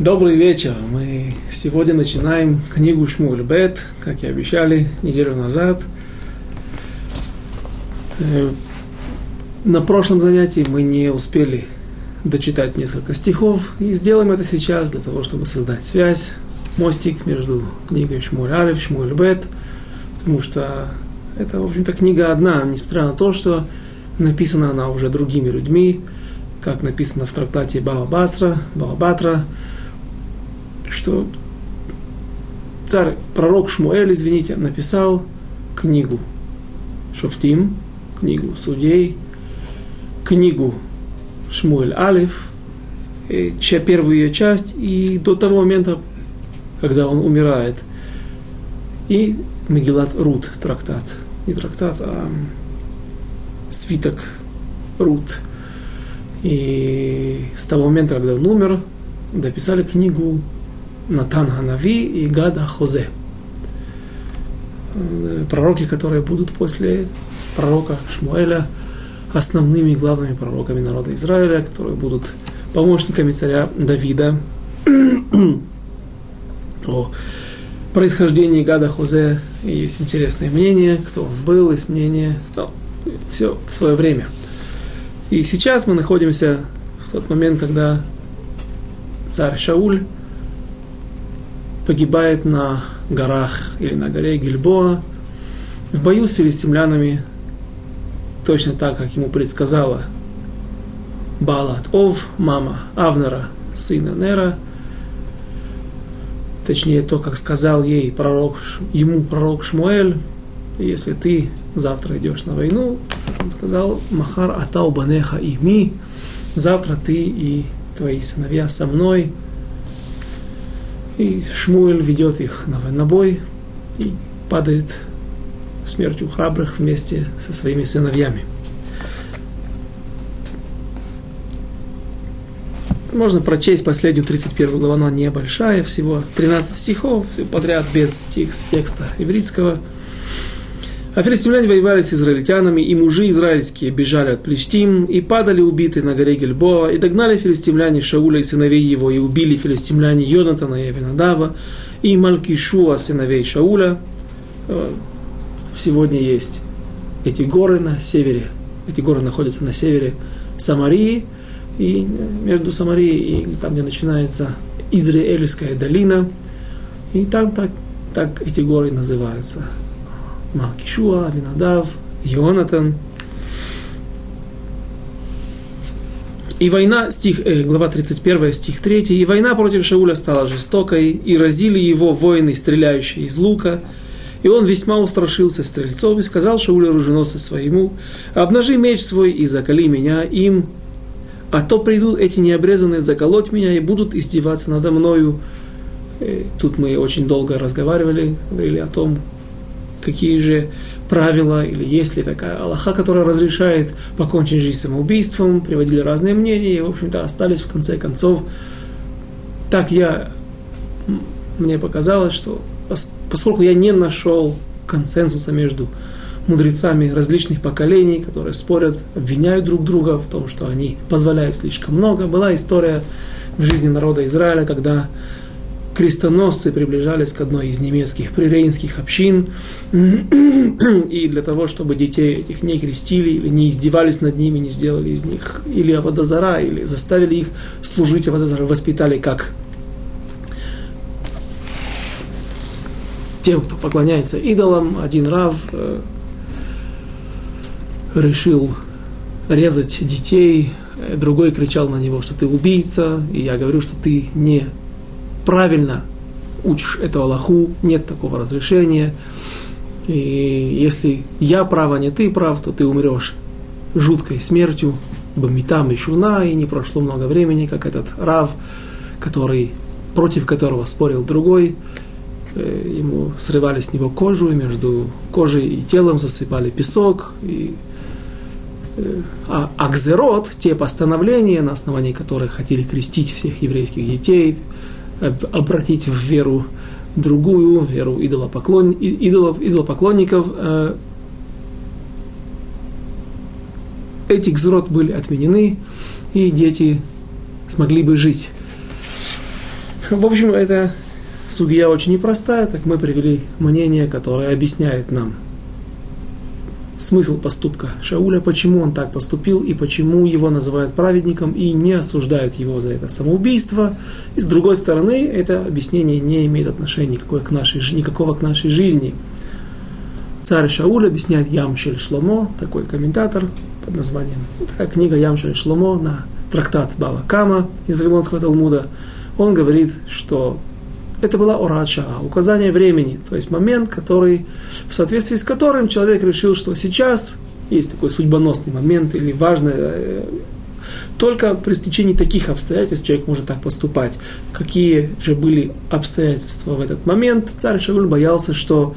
Добрый вечер. Мы сегодня начинаем книгу Шмуль Бет, как и обещали неделю назад. Э, на прошлом занятии мы не успели дочитать несколько стихов, и сделаем это сейчас для того, чтобы создать связь, мостик между книгой Шмуль Алиф, Шмуль Бет, потому что это, в общем-то, книга одна, несмотря на то, что написана она уже другими людьми, как написано в трактате Баба Басра, Баба Батра, что царь, пророк Шмуэль, извините, написал книгу. Шуфтим, книгу судей, книгу Шмуэль Алиф, чья первую ее часть, и до того момента, когда он умирает, и Мегилат Рут трактат, не трактат, а свиток Рут. И с того момента, когда он умер, дописали книгу Натан Ханави и Гада Хозе. Пророки, которые будут после пророка Шмуэля основными и главными пророками народа Израиля, которые будут помощниками царя Давида. О происхождении Гада Хозе есть интересное мнение, кто он был, есть мнение, но все в свое время. И сейчас мы находимся в тот момент, когда царь Шауль погибает на горах или на горе Гильбоа. В бою с филистимлянами, точно так, как ему предсказала Балат Ов, мама Авнера, сына Нера, точнее то, как сказал ей пророк, ему пророк Шмуэль, если ты завтра идешь на войну, он сказал, Махар Атау Банеха и ми, завтра ты и твои сыновья со мной, и Шмуэль ведет их на военнобой и падает смертью храбрых вместе со своими сыновьями. Можно прочесть последнюю 31 главу, она небольшая, всего 13 стихов, подряд без текста ивритского – а филистимляне воевали с израильтянами, и мужи израильские бежали от Плештим, и падали убитые на горе Гельбоа, и догнали филистимляне Шауля и сыновей его, и убили филистимляне Йонатана и Авинадава, и Малкишуа, сыновей Шауля. Э, сегодня есть эти горы на севере, эти горы находятся на севере Самарии, и между Самарией и там, где начинается Израильская долина, и там так, так эти горы называются. Малкишуа, Винадав, Йонатан. И война, стих, э, глава 31, стих 3, и война против Шауля стала жестокой, и разили его воины, стреляющие из лука, и он весьма устрашился стрельцов и сказал Шаулю оруженосцу своему, обнажи меч свой и закали меня им, а то придут эти необрезанные заколоть меня и будут издеваться надо мною. И э, тут мы очень долго разговаривали, говорили о том, какие же правила или есть ли такая Аллаха, которая разрешает покончить жизнь самоубийством, приводили разные мнения, и, в общем-то, остались в конце концов. Так я, мне показалось, что поскольку я не нашел консенсуса между мудрецами различных поколений, которые спорят, обвиняют друг друга в том, что они позволяют слишком много. Была история в жизни народа Израиля, когда крестоносцы приближались к одной из немецких прирейнских общин, и для того, чтобы детей этих не крестили, или не издевались над ними, не сделали из них или Аводозара, или заставили их служить Аводозара, воспитали как тем, кто поклоняется идолам, один рав э, решил резать детей, другой кричал на него, что ты убийца, и я говорю, что ты не правильно учишь эту Аллаху, нет такого разрешения. И если я прав, а не ты прав, то ты умрешь жуткой смертью, бамитам и шуна, и не прошло много времени, как этот Рав, который, против которого спорил другой, э, ему срывали с него кожу, и между кожей и телом засыпали песок, и э, а Акзерот, те постановления, на основании которых хотели крестить всех еврейских детей, обратить в веру другую, веру идолопоклон, идолов, идолопоклонников. Э, эти гзрот были отменены, и дети смогли бы жить. В общем, это судья очень непростая, так мы привели мнение, которое объясняет нам смысл поступка Шауля, почему он так поступил и почему его называют праведником и не осуждают его за это самоубийство. И с другой стороны, это объяснение не имеет отношения никакого к нашей, никакого к нашей жизни. Царь Шауль объясняет Ямшель Шломо, такой комментатор под названием, такая книга Ямшель Шломо на трактат Бава Кама из Вавилонского Талмуда. Он говорит, что это была орача, указание времени, то есть момент, который, в соответствии с которым человек решил, что сейчас есть такой судьбоносный момент или важный, э, только при стечении таких обстоятельств человек может так поступать. Какие же были обстоятельства в этот момент? Царь Шагуль боялся, что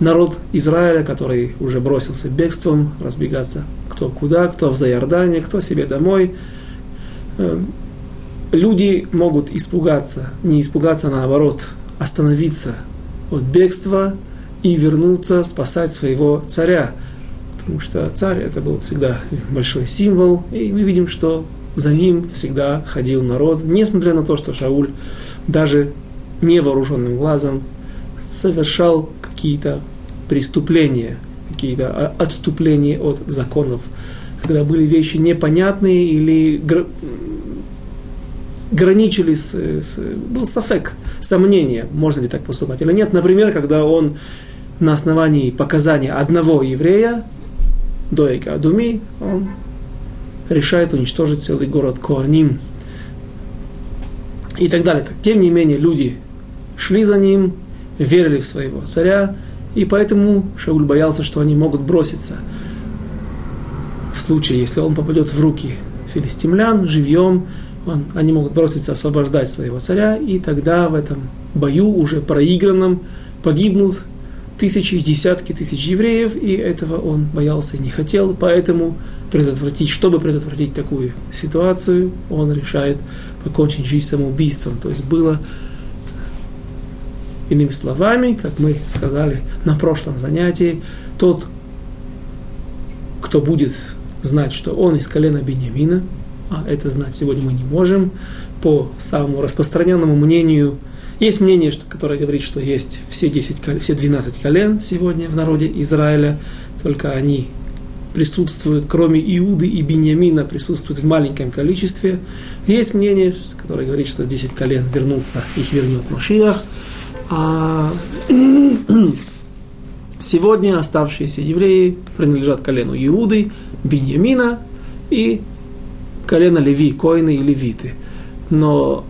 народ Израиля, который уже бросился бегством, разбегаться кто куда, кто в Заярдане, кто себе домой, э, люди могут испугаться, не испугаться, а наоборот, остановиться от бегства и вернуться спасать своего царя. Потому что царь это был всегда большой символ, и мы видим, что за ним всегда ходил народ, несмотря на то, что Шауль даже невооруженным глазом совершал какие-то преступления, какие-то отступления от законов, когда были вещи непонятные или граничили с, с был сафек, сомнение, можно ли так поступать или нет. Например, когда он на основании показания одного еврея, Доика Адуми, он решает уничтожить целый город Коаним и так далее. Тем не менее, люди шли за ним, верили в своего царя, и поэтому Шауль боялся, что они могут броситься в случае, если он попадет в руки филистимлян живьем, он, они могут броситься освобождать своего царя, и тогда в этом бою уже проигранном погибнут тысячи, десятки тысяч евреев, и этого он боялся и не хотел, поэтому предотвратить, чтобы предотвратить такую ситуацию, он решает покончить жизнь самоубийством. То есть было, иными словами, как мы сказали на прошлом занятии, тот, кто будет знать, что он из колена Бениамина, а это знать сегодня мы не можем. По самому распространенному мнению, есть мнение, что, которое говорит, что есть все, 10, все 12 колен сегодня в народе Израиля, только они присутствуют, кроме Иуды и Беньямина, присутствуют в маленьком количестве. Есть мнение, которое говорит, что 10 колен вернутся, их вернет Машиах. А сегодня оставшиеся евреи принадлежат колену Иуды, Беньямина и колено Леви, коины и левиты. Но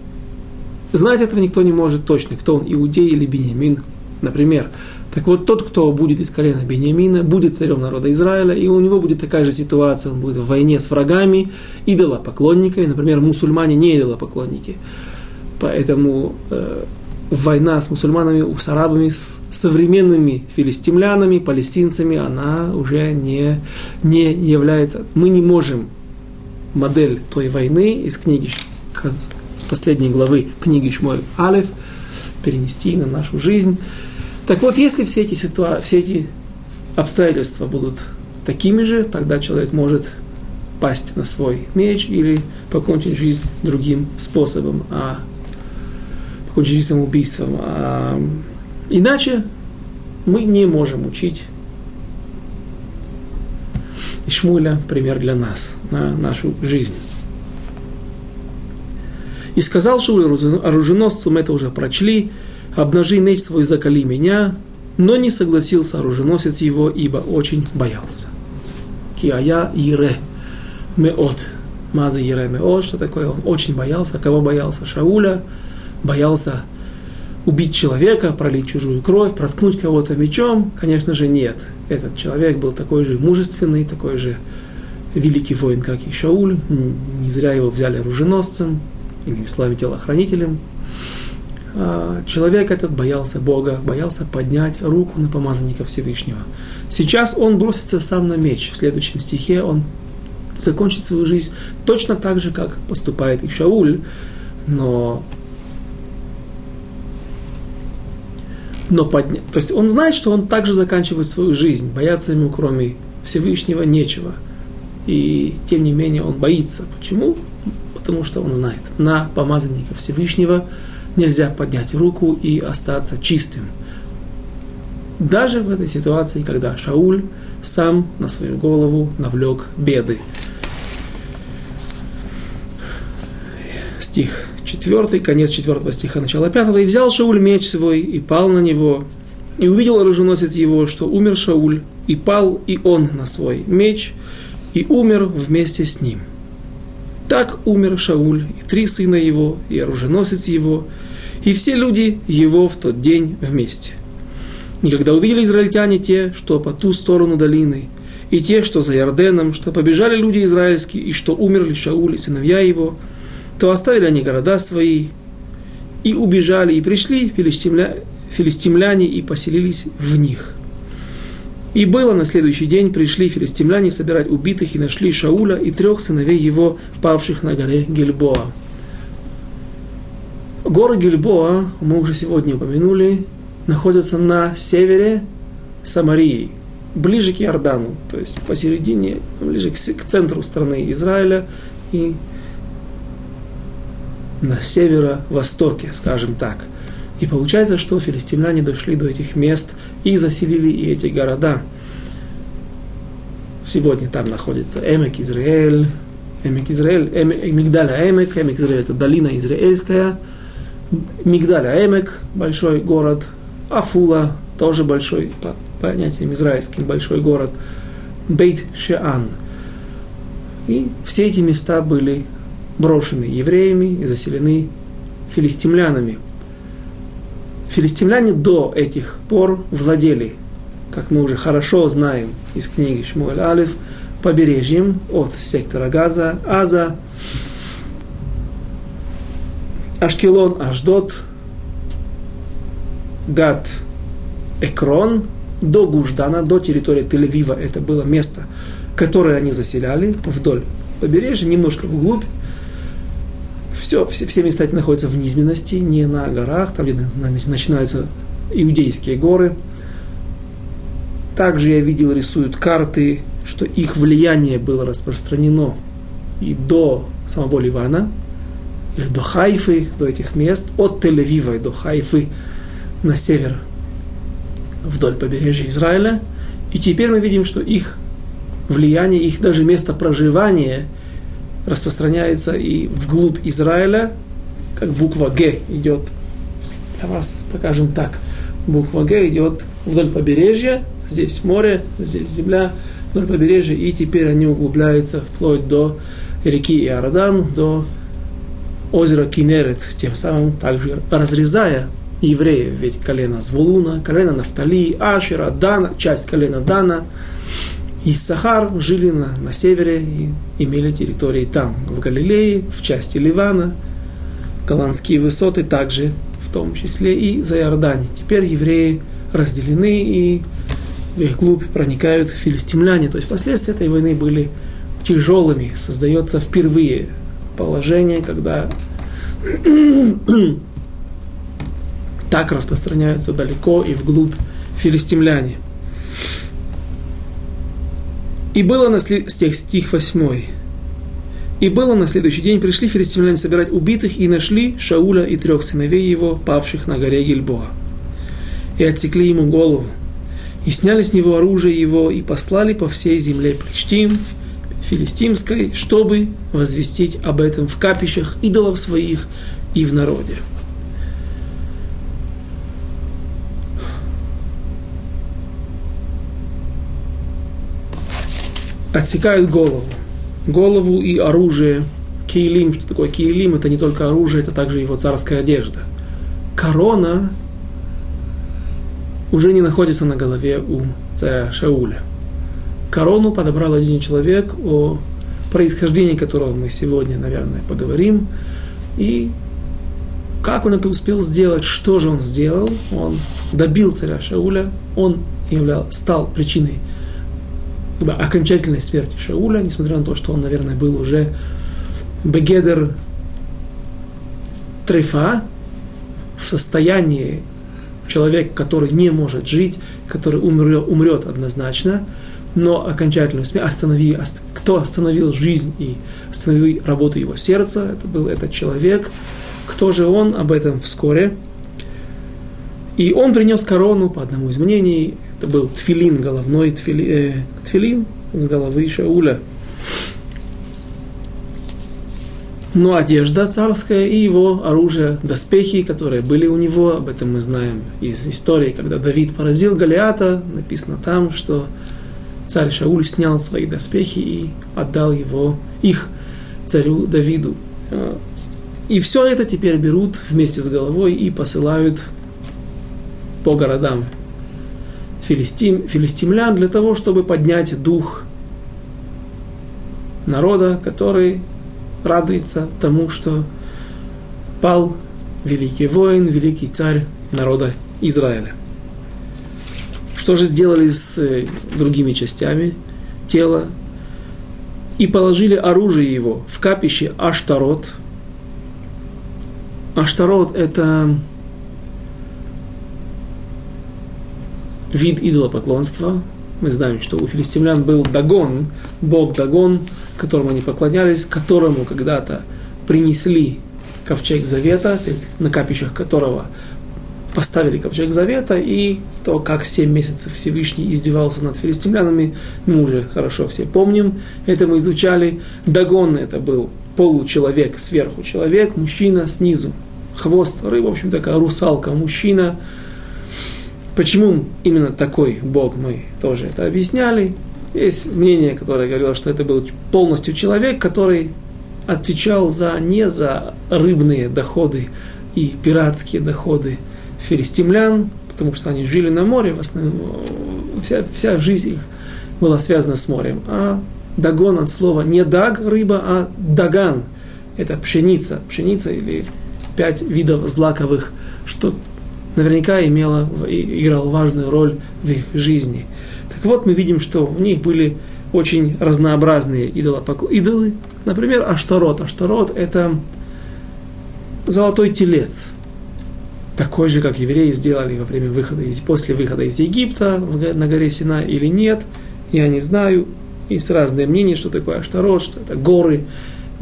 знать этого никто не может точно, кто он, иудей или беньямин, например. Так вот, тот, кто будет из колена Бениамина, будет царем народа Израиля, и у него будет такая же ситуация, он будет в войне с врагами, идолопоклонниками, например, мусульмане не идолопоклонники. Поэтому э, война с мусульманами, с арабами, с современными филистимлянами, палестинцами, она уже не, не является... Мы не можем модель той войны из книги, с последней главы книги Шмуэль Алиф, перенести на нашу жизнь. Так вот, если все эти, ситуа- все эти обстоятельства будут такими же, тогда человек может пасть на свой меч или покончить жизнь другим способом, а покончить жизнь самоубийством. А иначе мы не можем учить Шмуля пример для нас, на нашу жизнь. И сказал Шуля оруженосцу, мы это уже прочли, обнажи меч свой, закали меня, но не согласился оруженосец его, ибо очень боялся. Киая Ире Меот. Маза Ире Меот, что такое? Он очень боялся. Кого боялся? Шауля. Боялся убить человека, пролить чужую кровь, проткнуть кого-то мечом? Конечно же, нет. Этот человек был такой же мужественный, такой же великий воин, как и Шауль. Не зря его взяли оруженосцем, иными словами, телохранителем. А человек этот боялся Бога, боялся поднять руку на помазанника Всевышнего. Сейчас он бросится сам на меч. В следующем стихе он закончит свою жизнь точно так же, как поступает и Шауль, но но подня... То есть он знает, что он также заканчивает свою жизнь. Бояться ему, кроме Всевышнего, нечего. И тем не менее он боится. Почему? Потому что он знает, на помазанника Всевышнего нельзя поднять руку и остаться чистым. Даже в этой ситуации, когда Шауль сам на свою голову навлек беды. Стих 4, конец 4 стиха, начало 5. «И взял Шауль меч свой, и пал на него, и увидел оруженосец его, что умер Шауль, и пал и он на свой меч, и умер вместе с ним. Так умер Шауль, и три сына его, и оруженосец его, и все люди его в тот день вместе. И когда увидели израильтяне те, что по ту сторону долины, и те, что за Ярденом, что побежали люди израильские, и что умерли Шауль и сыновья его, то оставили они города свои, и убежали, и пришли филистимля... филистимляне, и поселились в них. И было на следующий день, пришли филистимляне собирать убитых, и нашли Шауля и трех сыновей его, павших на горе Гильбоа. Горы Гильбоа, мы уже сегодня упомянули, находятся на севере Самарии, ближе к Иордану, то есть посередине, ближе к центру страны Израиля и на северо-востоке, скажем так. И получается, что филистимляне дошли до этих мест и заселили и эти города. Сегодня там находится Эмек Израиль, Эмек Израиль, Эмек, Мигдаля Эмек, Эмек Израиль это долина израильская, Мигдаля Эмек, большой город, Афула, тоже большой, по понятиям израильским, большой город, Бейт Шеан. И все эти места были брошены евреями и заселены филистимлянами. Филистимляне до этих пор владели, как мы уже хорошо знаем из книги Шмуэль Алиф, побережьем от сектора Газа, Аза, Ашкелон, Аждот, Гад, Экрон, до Гуждана, до территории Тель-Авива. Это было место, которое они заселяли вдоль побережья, немножко вглубь. Все, все, все места эти находятся в низменности, не на горах, там, где начинаются иудейские горы. Также я видел, рисуют карты, что их влияние было распространено и до самого Ливана, или до Хайфы, до этих мест, от Тель-Авива до Хайфы на север, вдоль побережья Израиля. И теперь мы видим, что их влияние, их даже место проживания распространяется и вглубь Израиля, как буква Г идет, для вас покажем так, буква Г идет вдоль побережья, здесь море, здесь земля, вдоль побережья, и теперь они углубляются вплоть до реки Иордан, до озера Кинерет, тем самым также разрезая евреев, ведь колено Звулуна, колено Нафтали, Ашера, Дана, часть колена Дана и Сахар жили на, на севере и имели территории там, в Галилее, в части Ливана, голландские высоты также, в том числе и за Иордане. Теперь евреи разделены и в их глубь проникают филистимляне. То есть последствия этой войны были тяжелыми. Создается впервые положение, когда так распространяются далеко и вглубь филистимляне. И было на след... стих, стих 8. И было на следующий день, пришли филистимляне собирать убитых и нашли Шауля и трех сыновей его, павших на горе Гильбоа. И отсекли ему голову, и сняли с него оружие его, и послали по всей земле Плештим, филистимской, чтобы возвестить об этом в капищах идолов своих и в народе. Отсекают голову. Голову и оружие. Киелим, что такое киелим, это не только оружие, это также его царская одежда. Корона уже не находится на голове у царя Шауля. Корону подобрал один человек, о происхождении которого мы сегодня, наверное, поговорим. И как он это успел сделать, что же он сделал? Он добил царя Шауля, он являл, стал причиной как бы, окончательной смерти Шауля, несмотря на то, что он, наверное, был уже бегедер трефа, в состоянии человек, который не может жить, который умрет, умрет однозначно, но окончательную смерть останови, кто остановил жизнь и остановил работу его сердца, это был этот человек, Кто же он? Об этом вскоре. И он принес корону, по одному из мнений, это был тфилин, головной тфили, э, тфилин с головы Шауля. Но одежда царская и его оружие, доспехи, которые были у него, об этом мы знаем из истории, когда Давид поразил Голиата, написано там, что царь Шауль снял свои доспехи и отдал его, их царю Давиду. И все это теперь берут вместе с головой и посылают по городам филистим, филистимлян для того, чтобы поднять дух народа, который радуется тому, что пал великий воин, великий царь народа Израиля. Что же сделали с э, другими частями тела? И положили оружие его в капище Аштарот. Аштарот – это вид идолопоклонства. Мы знаем, что у филистимлян был Дагон, бог Дагон, которому они поклонялись, которому когда-то принесли ковчег завета, на капищах которого поставили ковчег завета, и то, как семь месяцев Всевышний издевался над филистимлянами, мы уже хорошо все помним, это мы изучали. Дагон это был получеловек, сверху человек, мужчина, снизу хвост рыбы, в общем, такая русалка, мужчина, Почему именно такой Бог, мы тоже это объясняли. Есть мнение, которое говорило, что это был полностью человек, который отвечал за, не за рыбные доходы и пиратские доходы филистимлян, потому что они жили на море, в основном вся, вся жизнь их была связана с морем. А дагон от слова не даг рыба, а даган. Это пшеница. Пшеница или пять видов злаковых, что наверняка имела, играла важную роль в их жизни. Так вот, мы видим, что у них были очень разнообразные идолопокл... идолы. Например, Аштарот. Аштарот – это золотой телец. Такой же, как евреи сделали во время выхода из, после выхода из Египта на горе Сина или нет. Я не знаю. Есть разные мнения, что такое Аштарот, что это горы,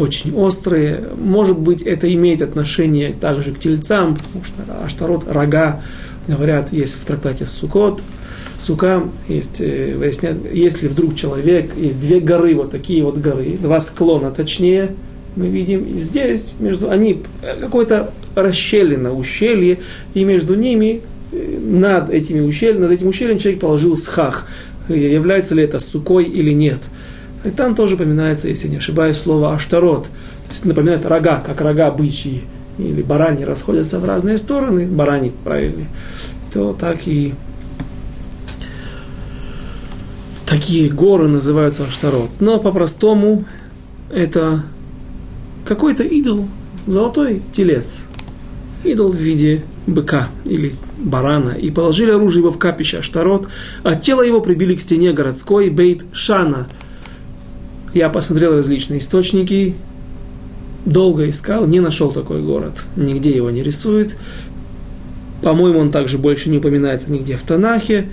очень острые. Может быть, это имеет отношение также к тельцам, потому что аштарот, рога, говорят, есть в трактате Сукот, Сука, есть, э, выясняют, если вдруг человек, есть две горы, вот такие вот горы, два склона точнее, мы видим, и здесь между они э, какое-то расщелина, ущелье, и между ними, э, над этими ущельем, над этим ущельем человек положил схах. Является ли это сукой или нет. И там тоже упоминается, если не ошибаюсь, слово аштарот. То есть напоминает рога, как рога бычьи или барани расходятся в разные стороны, барани правильно, то так и такие горы называются аштарот. Но по-простому это какой-то идол, золотой телец. Идол в виде быка или барана. И положили оружие его в капище Аштарот, а тело его прибили к стене городской Бейт Шана – я посмотрел различные источники, долго искал, не нашел такой город. Нигде его не рисует. По-моему, он также больше не упоминается нигде в Танахе.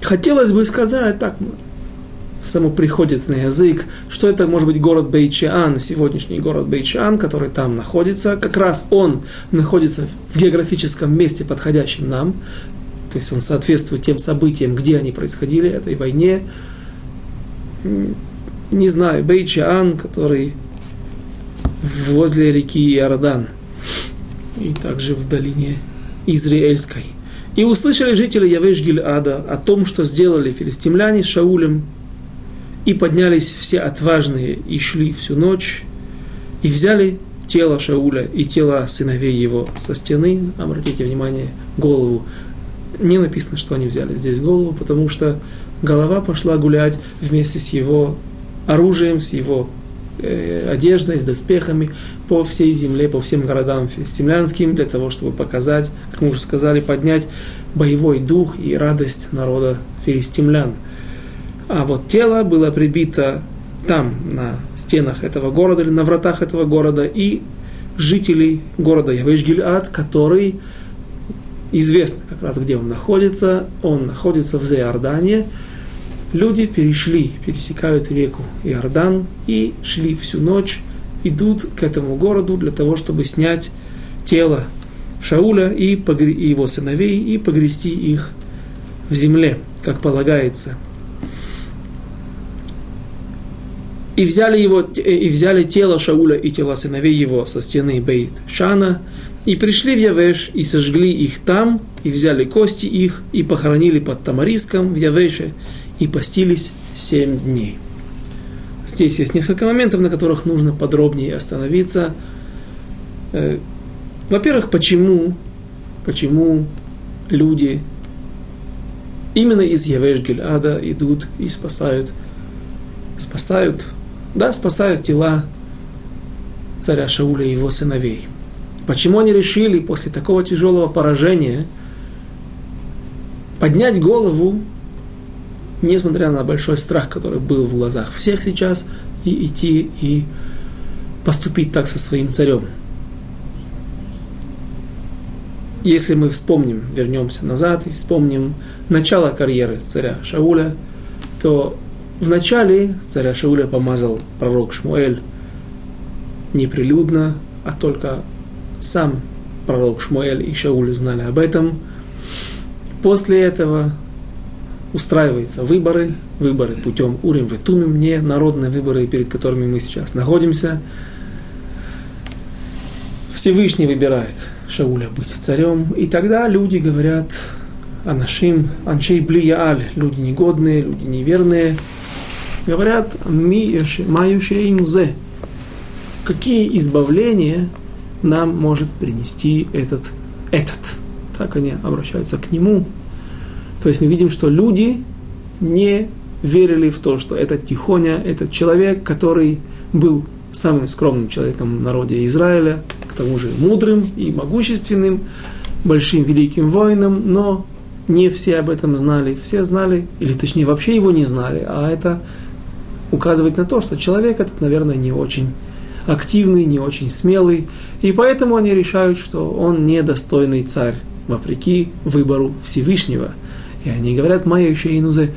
Хотелось бы сказать, так, само приходит на язык, что это может быть город Бейчиан, сегодняшний город Бейчиан, который там находится. Как раз он находится в географическом месте, подходящем нам. То есть он соответствует тем событиям, где они происходили, этой войне не знаю, Бейчаан, который возле реки Иордан и также в долине Израильской. И услышали жители Явеш Гильада о том, что сделали филистимляне с Шаулем, и поднялись все отважные и шли всю ночь, и взяли тело Шауля и тело сыновей его со стены. Обратите внимание, голову. Не написано, что они взяли здесь голову, потому что голова пошла гулять вместе с его оружием, с его э, одеждой, с доспехами по всей земле, по всем городам филистимлянским, для того, чтобы показать, как мы уже сказали, поднять боевой дух и радость народа филистимлян. А вот тело было прибито там, на стенах этого города или на вратах этого города, и жителей города Явеш-Гильад, который известно как раз, где он находится, он находится в Зеордане, люди перешли, пересекают реку Иордан и шли всю ночь, идут к этому городу для того, чтобы снять тело Шауля и, его сыновей и погрести их в земле, как полагается. И взяли, его, и взяли тело Шауля и тела сыновей его со стены Бейт Шана, и пришли в Явеш, и сожгли их там, и взяли кости их, и похоронили под Тамариском в Явеше, и постились семь дней. Здесь есть несколько моментов, на которых нужно подробнее остановиться. Э, во-первых, почему, почему люди именно из Явеш Гильада идут и спасают, спасают, да, спасают тела царя Шауля и его сыновей. Почему они решили после такого тяжелого поражения поднять голову, несмотря на большой страх, который был в глазах всех сейчас, и идти и поступить так со своим царем? если мы вспомним, вернемся назад и вспомним начало карьеры царя Шауля, то в начале царя Шауля помазал пророк Шмуэль неприлюдно, а только сам пророк Шмуэль и Шауль знали об этом. После этого устраиваются выборы, выборы путем Урим Ветумим, не народные выборы, перед которыми мы сейчас находимся. Всевышний выбирает Шауля быть царем. И тогда люди говорят Анашим, Аншей Блияаль, люди негодные, люди неверные, говорят ми Маюшей Музе. Какие избавления нам может принести этот, этот. Так они обращаются к нему. То есть мы видим, что люди не верили в то, что этот Тихоня, этот человек, который был самым скромным человеком в народе Израиля, тому же мудрым и могущественным, большим великим воином, но не все об этом знали. Все знали, или точнее вообще его не знали, а это указывает на то, что человек этот, наверное, не очень активный, не очень смелый, и поэтому они решают, что он недостойный царь, вопреки выбору Всевышнего. И они говорят, Майя еще инузе,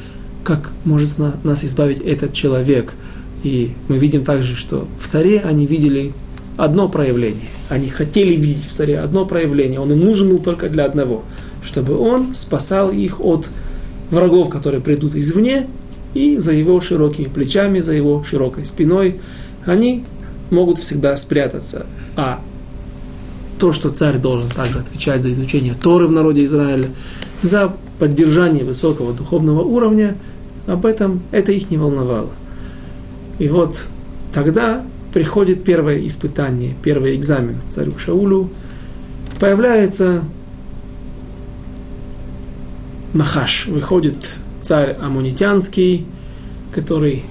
как может нас избавить этот человек? И мы видим также, что в царе они видели одно проявление. Они хотели видеть в царе одно проявление. Он им нужен был только для одного, чтобы он спасал их от врагов, которые придут извне, и за его широкими плечами, за его широкой спиной они могут всегда спрятаться. А то, что царь должен также отвечать за изучение Торы в народе Израиля, за поддержание высокого духовного уровня, об этом это их не волновало. И вот тогда приходит первое испытание, первый экзамен царю Шаулю, появляется Нахаш, выходит царь Амунитянский, который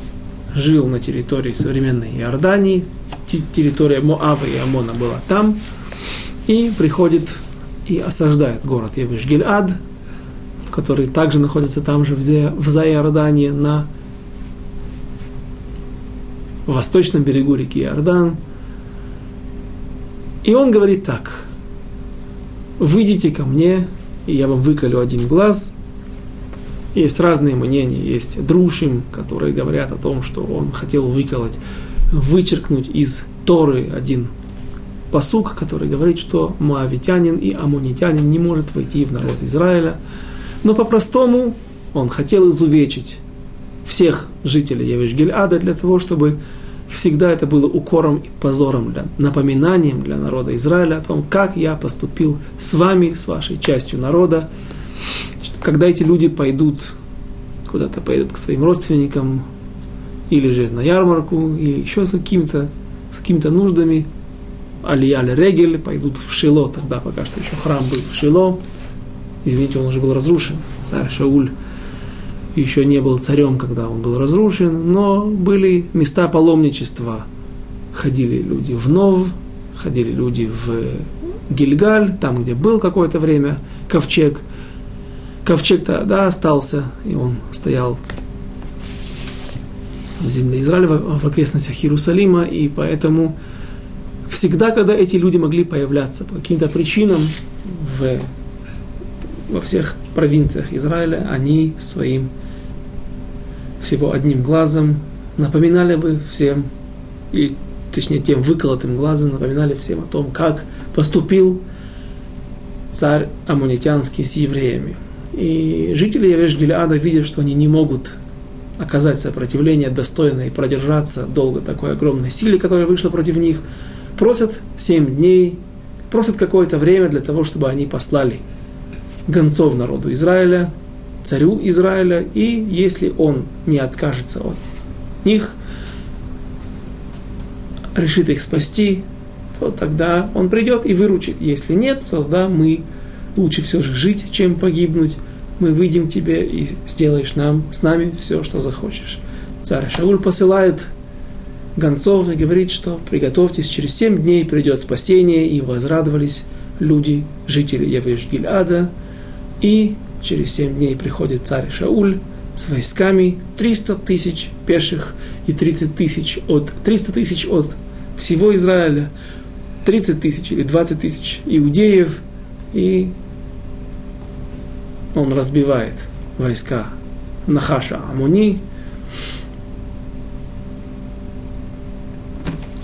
жил на территории современной Иордании, территория Моава и Амона была там, и приходит и осаждает город Евиш-Гильад, который также находится там же в Заиордании на восточном берегу реки Иордан. И он говорит так, выйдите ко мне, и я вам выколю один глаз. Есть разные мнения, есть друшим, которые говорят о том, что он хотел выколоть, вычеркнуть из Торы один посук, который говорит, что моавитянин и амонитянин не может войти в народ Израиля. Но по-простому он хотел изувечить всех жителей Явиш-Гильада для того, чтобы всегда это было укором и позором, для, напоминанием для народа Израиля о том, как я поступил с вами, с вашей частью народа. Когда эти люди пойдут куда-то пойдут к своим родственникам, или же на ярмарку, или еще с какими-то с какими-то нуждами, Алияли Регель, пойдут в Шило, тогда пока что еще храм был в Шило, извините, он уже был разрушен, царь Шауль еще не был царем, когда он был разрушен, но были места паломничества. Ходили люди в Нов, ходили люди в Гильгаль, там, где был какое-то время ковчег. Ковчег-то, да, остался, и он стоял в земле Израиля, в, окрестностях Иерусалима, и поэтому всегда, когда эти люди могли появляться по каким-то причинам в, во всех провинциях Израиля, они своим всего одним глазом, напоминали бы всем, и точнее тем выколотым глазом напоминали всем о том, как поступил царь Амунитянский с евреями. И жители Явеш Гилеада видят, что они не могут оказать сопротивление достойно и продержаться долго такой огромной силе, которая вышла против них, просят семь дней, просят какое-то время для того, чтобы они послали гонцов народу Израиля, царю Израиля, и если он не откажется от них, решит их спасти, то тогда он придет и выручит. Если нет, то тогда мы лучше все же жить, чем погибнуть. Мы выйдем тебе и сделаешь нам с нами все, что захочешь. Царь Шауль посылает гонцов и говорит, что приготовьтесь, через семь дней придет спасение, и возрадовались люди, жители Явеш Гильада, и через семь дней приходит царь Шауль с войсками, 300 тысяч пеших и 30 тысяч от, 300 тысяч от всего Израиля, 30 тысяч или 20 тысяч иудеев, и он разбивает войска Нахаша Амуни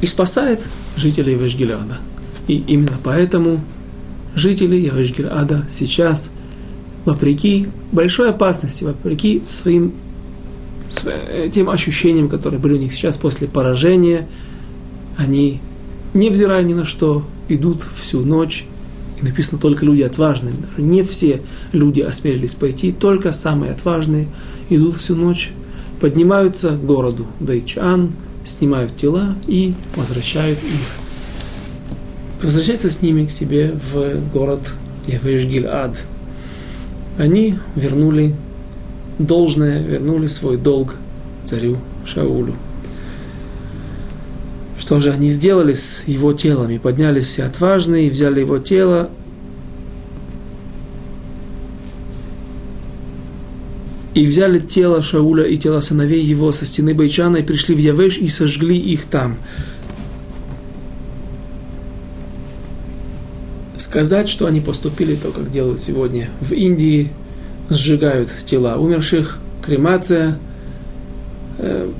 и спасает жителей Вешгиляда. И именно поэтому жители Явешгиляда сейчас, вопреки большой опасности, вопреки своим тем ощущениям, которые были у них сейчас после поражения, они, невзирая ни на что, идут всю ночь и написано только люди отважные. Не все люди осмелились пойти, только самые отважные идут всю ночь, поднимаются к городу Бейчан, снимают тела и возвращают их. Возвращаются с ними к себе в город Явеш-Гиль-Ад. Они вернули должное, вернули свой долг царю Шаулю. Что же они сделали с его телом? И поднялись все отважные, и взяли его тело, и взяли тело Шауля и тело сыновей его со стены Байчана и пришли в Явеш и сожгли их там. Сказать, что они поступили то, как делают сегодня в Индии, сжигают тела умерших, кремация, э,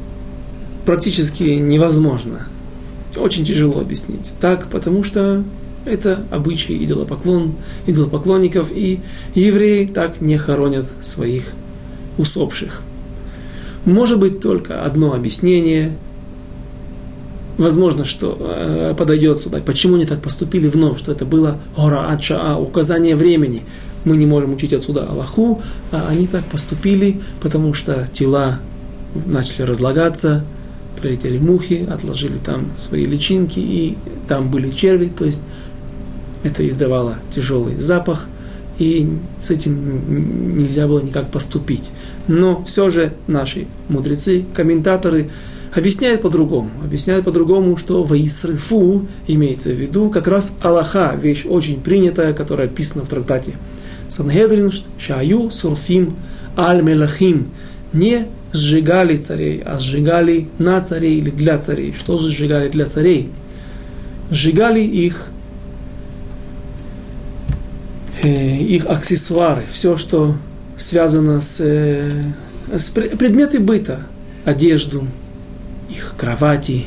практически невозможно. Очень тяжело объяснить. Так, потому что это обычай идолопоклон, идолопоклонников, и евреи так не хоронят своих усопших. Может быть только одно объяснение, возможно, что э, подойдет сюда. Почему они так поступили вновь, что это было гора ачаа, указание времени. Мы не можем учить отсюда Аллаху, а они так поступили, потому что тела начали разлагаться, прилетели мухи, отложили там свои личинки, и там были черви, то есть это издавало тяжелый запах, и с этим нельзя было никак поступить. Но все же наши мудрецы, комментаторы объясняют по-другому. Объясняют по-другому, что воисрыфу имеется в виду как раз Аллаха, вещь очень принятая, которая описана в трактате Сангедрин, Шаю, Сурфим, Аль-Мелахим, не сжигали царей, а сжигали на царей или для царей. Что же сжигали для царей? Сжигали их, э, их аксессуары, все, что связано с, э, с предметы быта, одежду, их кровати,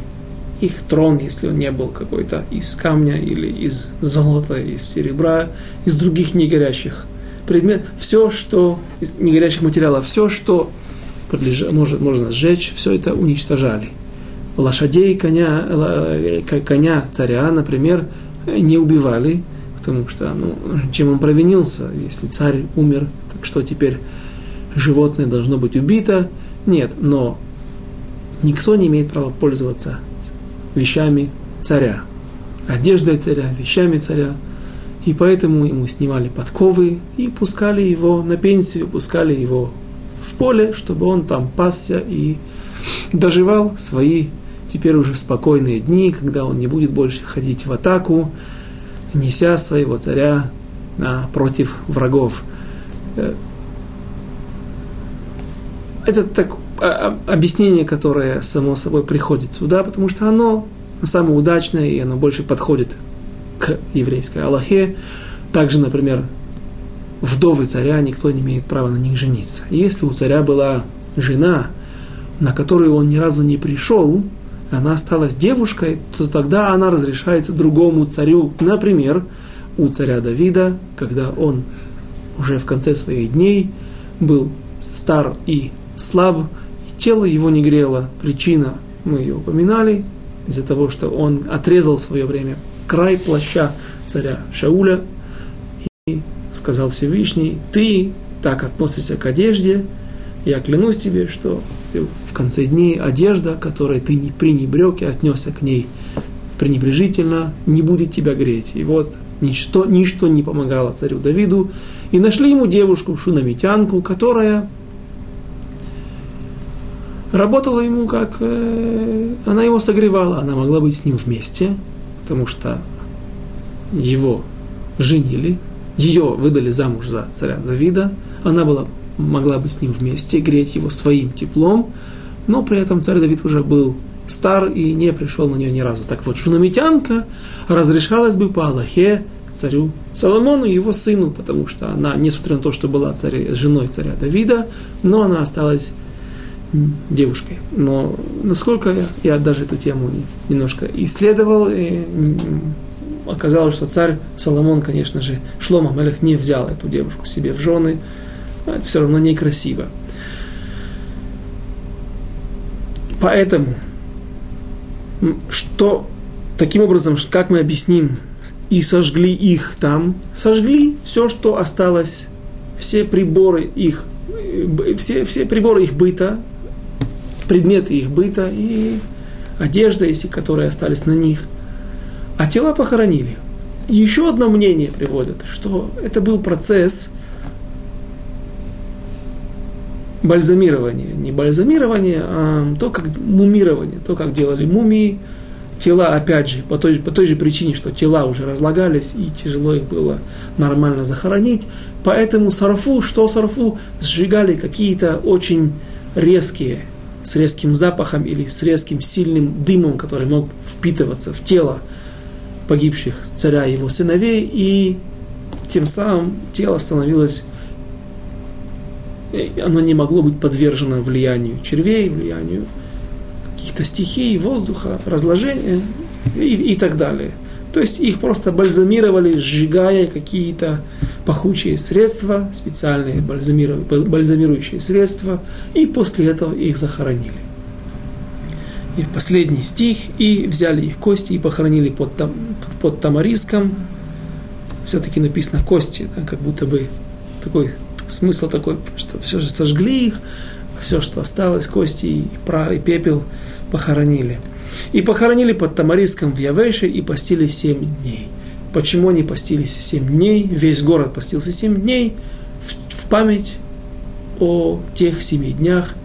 их трон, если он не был какой-то из камня или из золота, из серебра, из других негорящих предметов, все, что из негорящих материалов, все, что может, можно сжечь, все это уничтожали. Лошадей, коня, коня царя, например, не убивали, потому что, ну, чем он провинился, если царь умер, так что теперь животное должно быть убито? Нет, но никто не имеет права пользоваться вещами царя, одеждой царя, вещами царя, и поэтому ему снимали подковы и пускали его на пенсию, пускали его в поле, чтобы он там пасся и доживал свои теперь уже спокойные дни, когда он не будет больше ходить в атаку, неся своего царя против врагов. Э, это так, объяснение, которое само собой приходит сюда, потому что оно самое удачное, и оно больше подходит к еврейской Аллахе. Также, например, вдовы царя, никто не имеет права на них жениться. Если у царя была жена, на которую он ни разу не пришел, она осталась девушкой, то тогда она разрешается другому царю. Например, у царя Давида, когда он уже в конце своих дней был стар и слаб, тело его не грело. Причина, мы ее упоминали, из-за того, что он отрезал в свое время край плаща царя Шауля и сказал Всевышний, ты так относишься к одежде, я клянусь тебе, что в конце дней одежда, которой ты не пренебрег и отнесся к ней пренебрежительно, не будет тебя греть. И вот ничто, ничто не помогало царю Давиду. И нашли ему девушку, шунамитянку, которая работала ему как... Э, она его согревала, она могла быть с ним вместе, потому что его женили, ее выдали замуж за царя Давида, она была, могла быть с ним вместе, греть его своим теплом, но при этом царь Давид уже был стар и не пришел на нее ни разу. Так вот, шунамитянка разрешалась бы по Аллахе царю Соломону и его сыну, потому что она, несмотря на то, что была царь, женой царя Давида, но она осталась девушкой. Но насколько я, я даже эту тему немножко исследовал, и оказалось, что царь Соломон, конечно же, Шлома Мелех не взял эту девушку себе в жены, это все равно некрасиво. Поэтому, что таким образом, как мы объясним, и сожгли их там, сожгли все, что осталось, все приборы их, все, все приборы их быта, предметы их быта и одежда, если которые остались на них, а тела похоронили. еще одно мнение приводят, что это был процесс бальзамирования. Не бальзамирования, а то, как мумирование, то, как делали мумии, тела, опять же, по той, по той же причине, что тела уже разлагались, и тяжело их было нормально захоронить. Поэтому сарфу, что сарфу, сжигали какие-то очень резкие с резким запахом или с резким сильным дымом, который мог впитываться в тело погибших царя и его сыновей, и тем самым тело становилось, оно не могло быть подвержено влиянию червей, влиянию каких-то стихий, воздуха, разложения и, и так далее. То есть их просто бальзамировали, сжигая какие-то пахучие средства, специальные бальзамирующие средства, и после этого их захоронили. И в последний стих, и взяли их кости и похоронили под, там, под тамариском. Все-таки написано кости, да, как будто бы такой смысл такой, что все же сожгли их, все, что осталось, кости и, пра, и пепел, похоронили. И похоронили под тамариском в Явеше и постили семь дней. Почему они постились 7 дней? Весь город постился 7 дней в, в память о тех семи днях,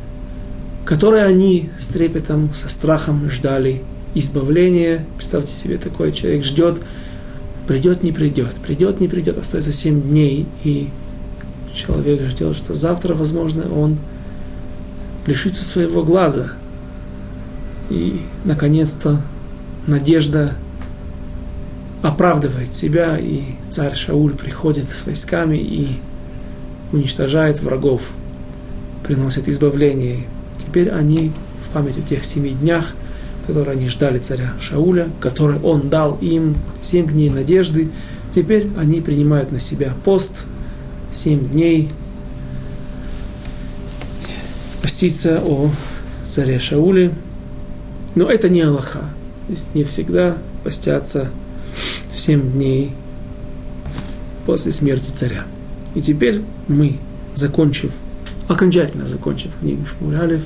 которые они с трепетом, со страхом ждали избавления. Представьте себе, такой человек ждет, придет, не придет, придет, не придет, остается 7 дней, и человек ждет, что завтра, возможно, он лишится своего глаза. И, наконец-то, надежда оправдывает себя, и царь Шауль приходит с войсками и уничтожает врагов, приносит избавление. Теперь они в память о тех семи днях, которые они ждали царя Шауля, который он дал им семь дней надежды, теперь они принимают на себя пост семь дней, поститься о царе Шауле. Но это не Аллаха. То есть не всегда постятся семь дней после смерти царя. И теперь мы, закончив, окончательно закончив книгу Шмулялев,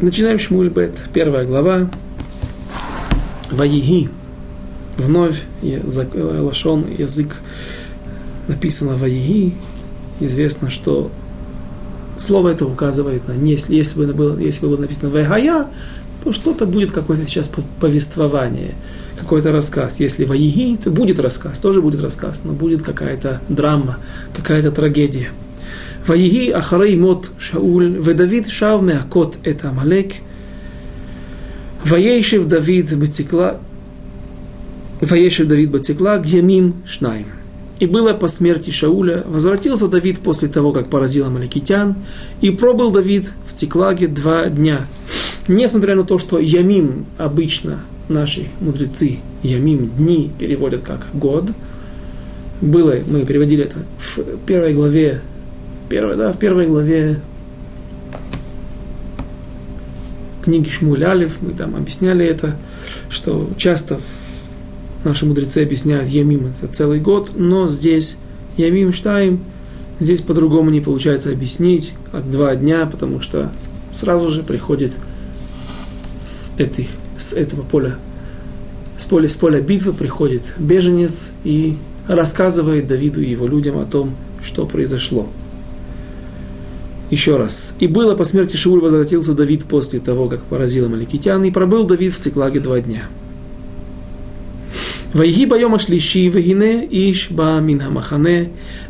начинаем Шмуль первая глава, Ваиги, вновь язык, лашон, язык написано Ваиги, известно, что слово это указывает на, если, если, бы было, если бы было написано Вайгая, то что-то будет какое-то сейчас повествование, какой-то рассказ. Если воеги, то будет рассказ, тоже будет рассказ, но будет какая-то драма, какая-то трагедия. Воеги ахарей мот Шауль, Давид шав меакот это Амалек, Ваешев Давид бецикла, Ваешев Давид бецикла, Гьямим Шнайм. И было по смерти Шауля, возвратился Давид после того, как поразил Амаликитян, и пробыл Давид в Циклаге два дня. Несмотря на то, что Ямим обычно наши мудрецы, Ямим дни переводят как год, было, мы переводили это в первой главе, первой, да, в первой главе книги Шмуль Алиф, мы там объясняли это, что часто наши мудрецы объясняют Ямим это целый год, но здесь Ямим Штайм, здесь по-другому не получается объяснить, как два дня, потому что сразу же приходит с, этих, с этого поля, с поля, с поля битвы приходит беженец и рассказывает Давиду и его людям о том, что произошло. Еще раз. «И было по смерти Шауль возвратился Давид после того, как поразил Амаликитян, и пробыл Давид в Циклаге два дня». ויהי ביום השלישי, והנה איש בא מן המחנה,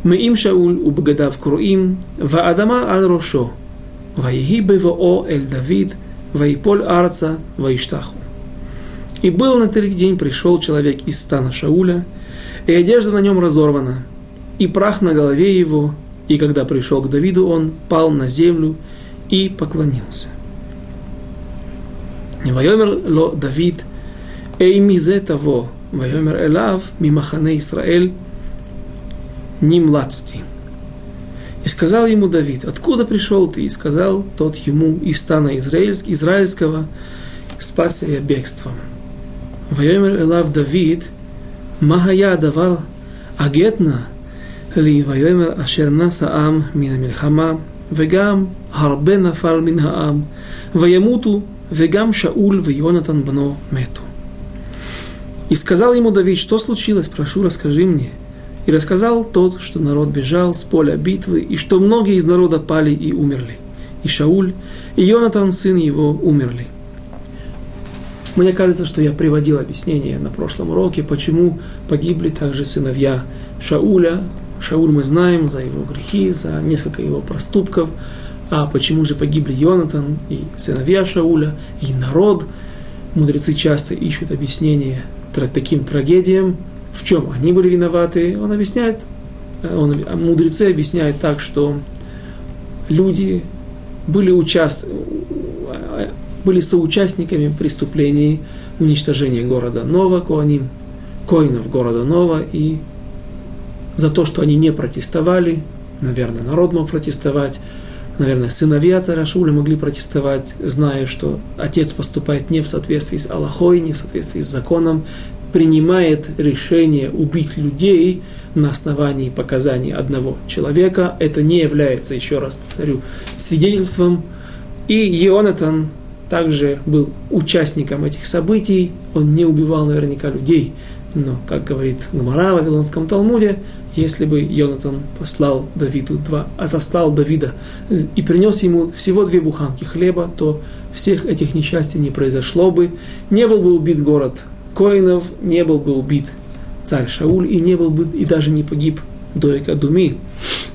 מעם שאול ובגדיו קרועים, והאדמה על ראשו. ויהי בבואו אל דוד, ויפול ארצה, וישתחו. И был на третий день пришел человек из стана Шауля, и одежда на нем разорвана, и прах на голове его, и когда пришел к Давиду, он пал на землю и поклонился. ויאמר לו דוד, אי מזה תבוא, ויאמר אליו ממחנה ישראל, нимлатути. И сказал ему Давид, откуда пришел ты? И сказал тот ему из стана израильск, израильского, спасся я бегством. Вайомер Элав Давид, Махая давал агетна לי, ויאמר אשר נס העם מן המלחמה, וגם הרבה נפל מן העם, וימותו, וגם שאול ויונתן בנו מתו. И сказал ему Давид, что случилось, прошу, расскажи мне. И рассказал тот, что народ бежал с поля битвы, и что многие из народа пали и умерли. И Шауль, и Йонатан, сын его, умерли. Мне кажется, что я приводил объяснение на прошлом уроке, почему погибли также сыновья Шауля, Шауль мы знаем за его грехи, за несколько его проступков. А почему же погибли Йонатан и сыновья Шауля, и народ? Мудрецы часто ищут объяснение таким трагедиям, в чем они были виноваты. Он объясняет, он, а мудрецы объясняют так, что люди были, участ... были соучастниками преступлений уничтожения города Нова, Коаним, коинов города Нова и за то, что они не протестовали, наверное, народ мог протестовать, наверное, сыновья царя Шауля могли протестовать, зная, что отец поступает не в соответствии с Аллахой, не в соответствии с законом, принимает решение убить людей на основании показаний одного человека. Это не является, еще раз повторю, свидетельством. И Ионатан также был участником этих событий. Он не убивал наверняка людей, но, как говорит Гмара в Вавилонском Талмуде, если бы Йонатан послал Давиду два, отослал Давида и принес ему всего две буханки хлеба, то всех этих несчастий не произошло бы, не был бы убит город Коинов, не был бы убит царь Шауль и не был бы и даже не погиб Доик Адуми.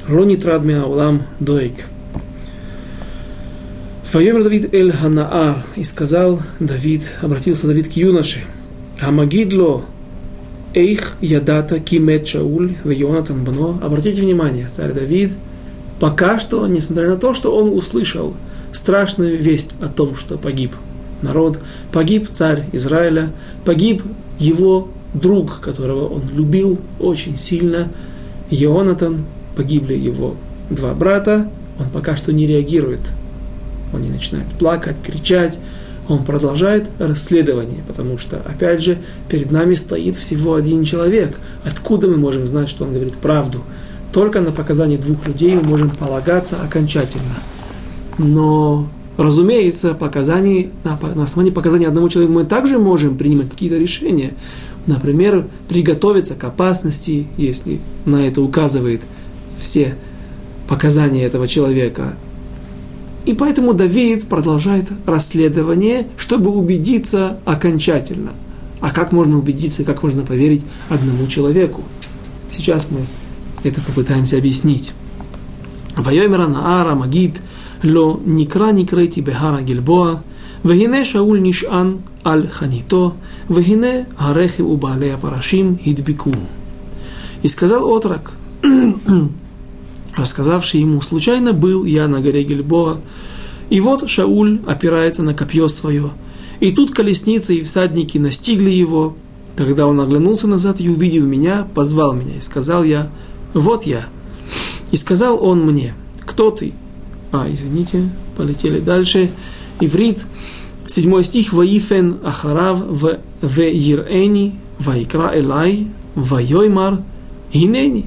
Ронит Радмия Улам Доик. Вайомер Давид Эль Ханаар, и сказал Давид, обратился Давид к юноше, Хамагидло Эйх ядата кимет Шауль в Йонатан Бано. Обратите внимание, царь Давид пока что, несмотря на то, что он услышал страшную весть о том, что погиб народ, погиб царь Израиля, погиб его друг, которого он любил очень сильно, Йонатан, погибли его два брата, он пока что не реагирует, он не начинает плакать, кричать, он продолжает расследование, потому что, опять же, перед нами стоит всего один человек. Откуда мы можем знать, что он говорит правду? Только на показания двух людей мы можем полагаться окончательно. Но, разумеется, показаний, на, на основании показаний одного человека мы также можем принимать какие-то решения. Например, приготовиться к опасности, если на это указывает все показания этого человека, и поэтому Давид продолжает расследование, чтобы убедиться окончательно. А как можно убедиться, как можно поверить одному человеку? Сейчас мы это попытаемся объяснить. Вайомера Наара Магид Ло Никра Никрейти Бехара Гильбоа Вегине Шауль Нишан Аль Ханито Вегине Гарехи Убалея Парашим Хидбику И сказал отрок рассказавший ему, случайно был я на горе Гельбоа, И вот Шауль опирается на копье свое. И тут колесницы и всадники настигли его. Тогда он оглянулся назад и, увидев меня, позвал меня. И сказал я, вот я. И сказал он мне, кто ты? А, извините, полетели дальше. Иврит, седьмой стих, «Ваифен ахарав в, в Ирени, элай, вайоймар, инени».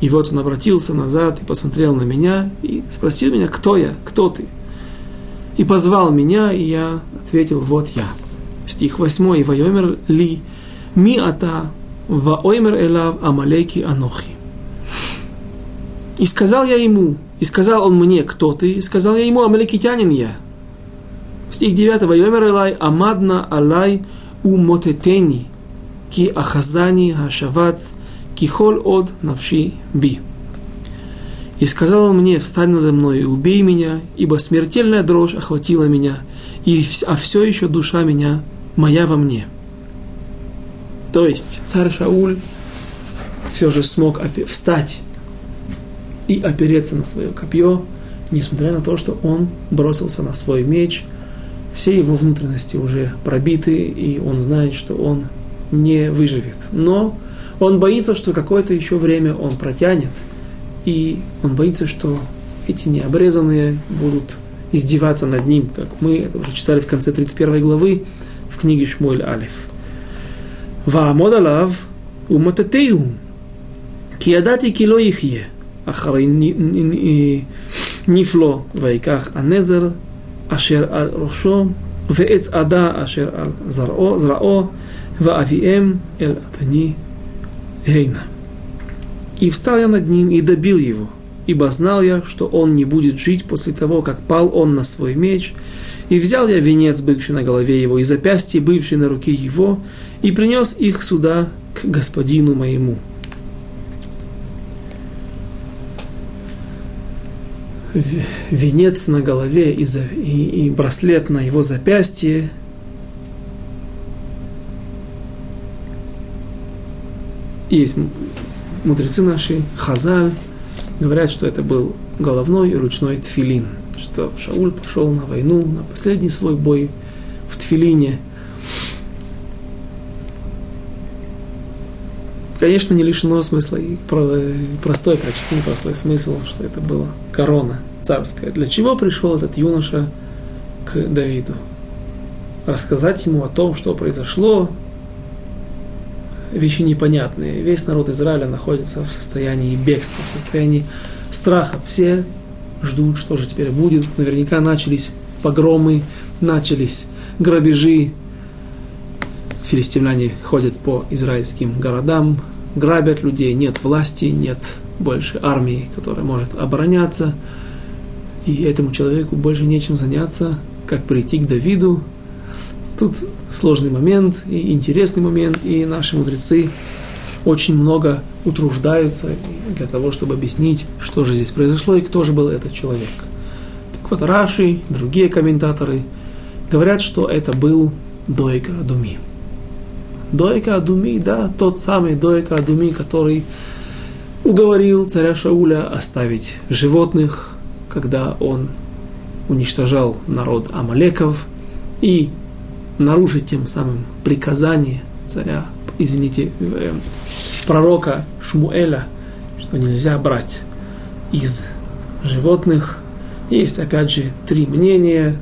И вот он обратился назад и посмотрел на меня и спросил меня, кто я, кто ты. И позвал меня, и я ответил, вот я. Стих 8. Вайомер ли ми ата ваоймер элав амалеки анохи. И сказал я ему, и сказал он мне, кто ты? И сказал я ему, амалекитянин я. Стих 9. Вайомер элай амадна алай умотетени ки ахазани хашавац кихол от навши би. И сказал он мне, встань надо мной и убей меня, ибо смертельная дрожь охватила меня, и, а все еще душа меня, моя во мне. То есть царь Шауль все же смог встать и опереться на свое копье, несмотря на то, что он бросился на свой меч, все его внутренности уже пробиты, и он знает, что он не выживет. Но он боится, что какое-то еще время он протянет, и он боится, что эти необрезанные будут издеваться над ним, как мы это уже читали в конце 31 главы в книге Шмуэль Алиф. ואעמוד עליו ומטאתהו, כי ידעתי כי לא יחיה, אחרי נפלו, ויקח הנזר אשר על ראשו, ועץ עדה אשר על זרעו, זרעו ואביהם אל אדוני Гейна. И встал я над ним и добил его, ибо знал я, что он не будет жить после того, как пал он на свой меч, и взял я венец, бывший на голове его, и запястье, бывший на руке его, и принес их сюда к господину моему. Венец на голове и, и браслет на его запястье есть мудрецы наши, Хазаль, говорят, что это был головной и ручной тфилин, что Шауль пошел на войну, на последний свой бой в тфилине. Конечно, не лишено смысла и простой, прочти простой смысл, что это была корона царская. Для чего пришел этот юноша к Давиду? Рассказать ему о том, что произошло, вещи непонятные. Весь народ Израиля находится в состоянии бегства, в состоянии страха. Все ждут, что же теперь будет. Наверняка начались погромы, начались грабежи. Филистимляне ходят по израильским городам, грабят людей, нет власти, нет больше армии, которая может обороняться. И этому человеку больше нечем заняться, как прийти к Давиду, Тут сложный момент и интересный момент, и наши мудрецы очень много утруждаются для того, чтобы объяснить, что же здесь произошло и кто же был этот человек. Так вот, Раши, другие комментаторы говорят, что это был Дойка Адуми. Дойка Адуми, да, тот самый Дойка Адуми, который уговорил царя Шауля оставить животных, когда он уничтожал народ Амалеков и нарушить тем самым приказание царя, извините, э, пророка Шмуэля, что нельзя брать из животных. Есть, опять же, три мнения,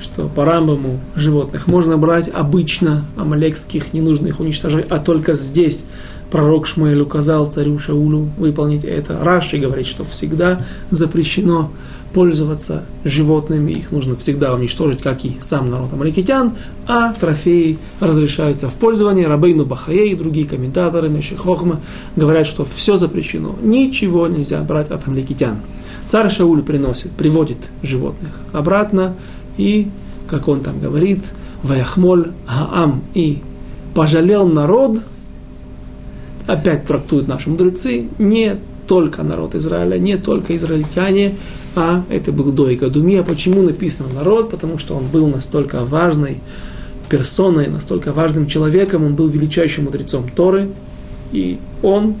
что по Рамбаму животных можно брать обычно, амалекских не нужно их уничтожать, а только здесь пророк Шмуэль указал царю Шаулю выполнить это. Раши говорит, что всегда запрещено пользоваться животными, их нужно всегда уничтожить, как и сам народ амаликитян, а трофеи разрешаются в пользование. Рабейну Бахае и другие комментаторы, Меши Хохма, говорят, что все запрещено, ничего нельзя брать от амаликитян. Царь Шауль приносит, приводит животных обратно, и, как он там говорит, Ваяхмоль Гаам и пожалел народ, опять трактуют наши мудрецы, не только народ Израиля, не только израильтяне, а это был Дойка Думи. почему написано народ? Потому что он был настолько важной персоной, настолько важным человеком, он был величайшим мудрецом Торы, и он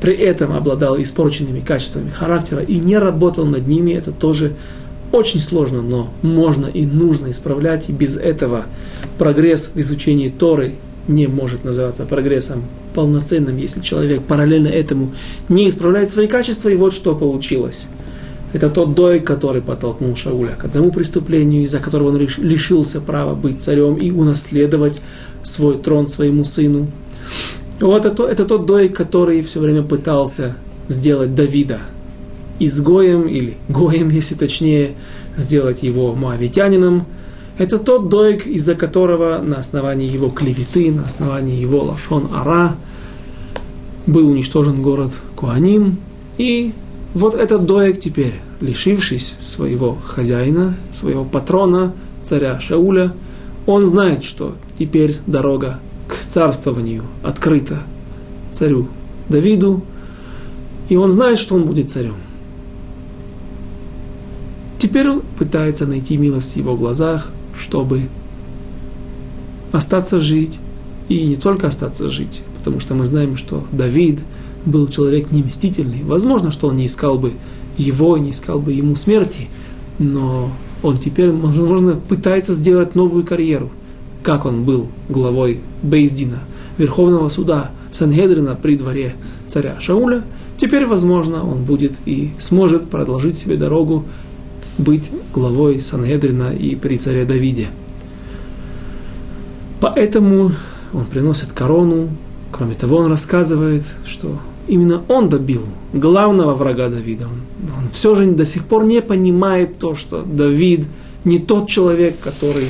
при этом обладал испорченными качествами характера и не работал над ними, это тоже очень сложно, но можно и нужно исправлять, и без этого прогресс в изучении Торы не может называться прогрессом полноценным, если человек параллельно этому не исправляет свои качества, и вот что получилось. Это тот дой, который подтолкнул Шауля к одному преступлению, из-за которого он лишился права быть царем и унаследовать свой трон своему сыну. Вот это, это тот дой, который все время пытался сделать Давида изгоем или гоем, если точнее, сделать его моавитянином. Это тот дойк, из-за которого на основании его клеветы, на основании его лашон ара был уничтожен город Куаним. И вот этот доек теперь, лишившись своего хозяина, своего патрона, царя Шауля, он знает, что теперь дорога к царствованию открыта царю Давиду, и он знает, что он будет царем. Теперь он пытается найти милость в его глазах, чтобы остаться жить, и не только остаться жить, потому что мы знаем, что Давид был человек не мстительный. Возможно, что он не искал бы его, не искал бы ему смерти, но он теперь, возможно, пытается сделать новую карьеру, как он был главой Бейздина, Верховного суда Сангедрина при дворе царя Шауля. Теперь, возможно, он будет и сможет продолжить себе дорогу быть главой Сангедрина и при царе Давиде. Поэтому он приносит корону. Кроме того, он рассказывает, что именно он добил главного врага Давида. Он, он все же до сих пор не понимает то, что Давид не тот человек, который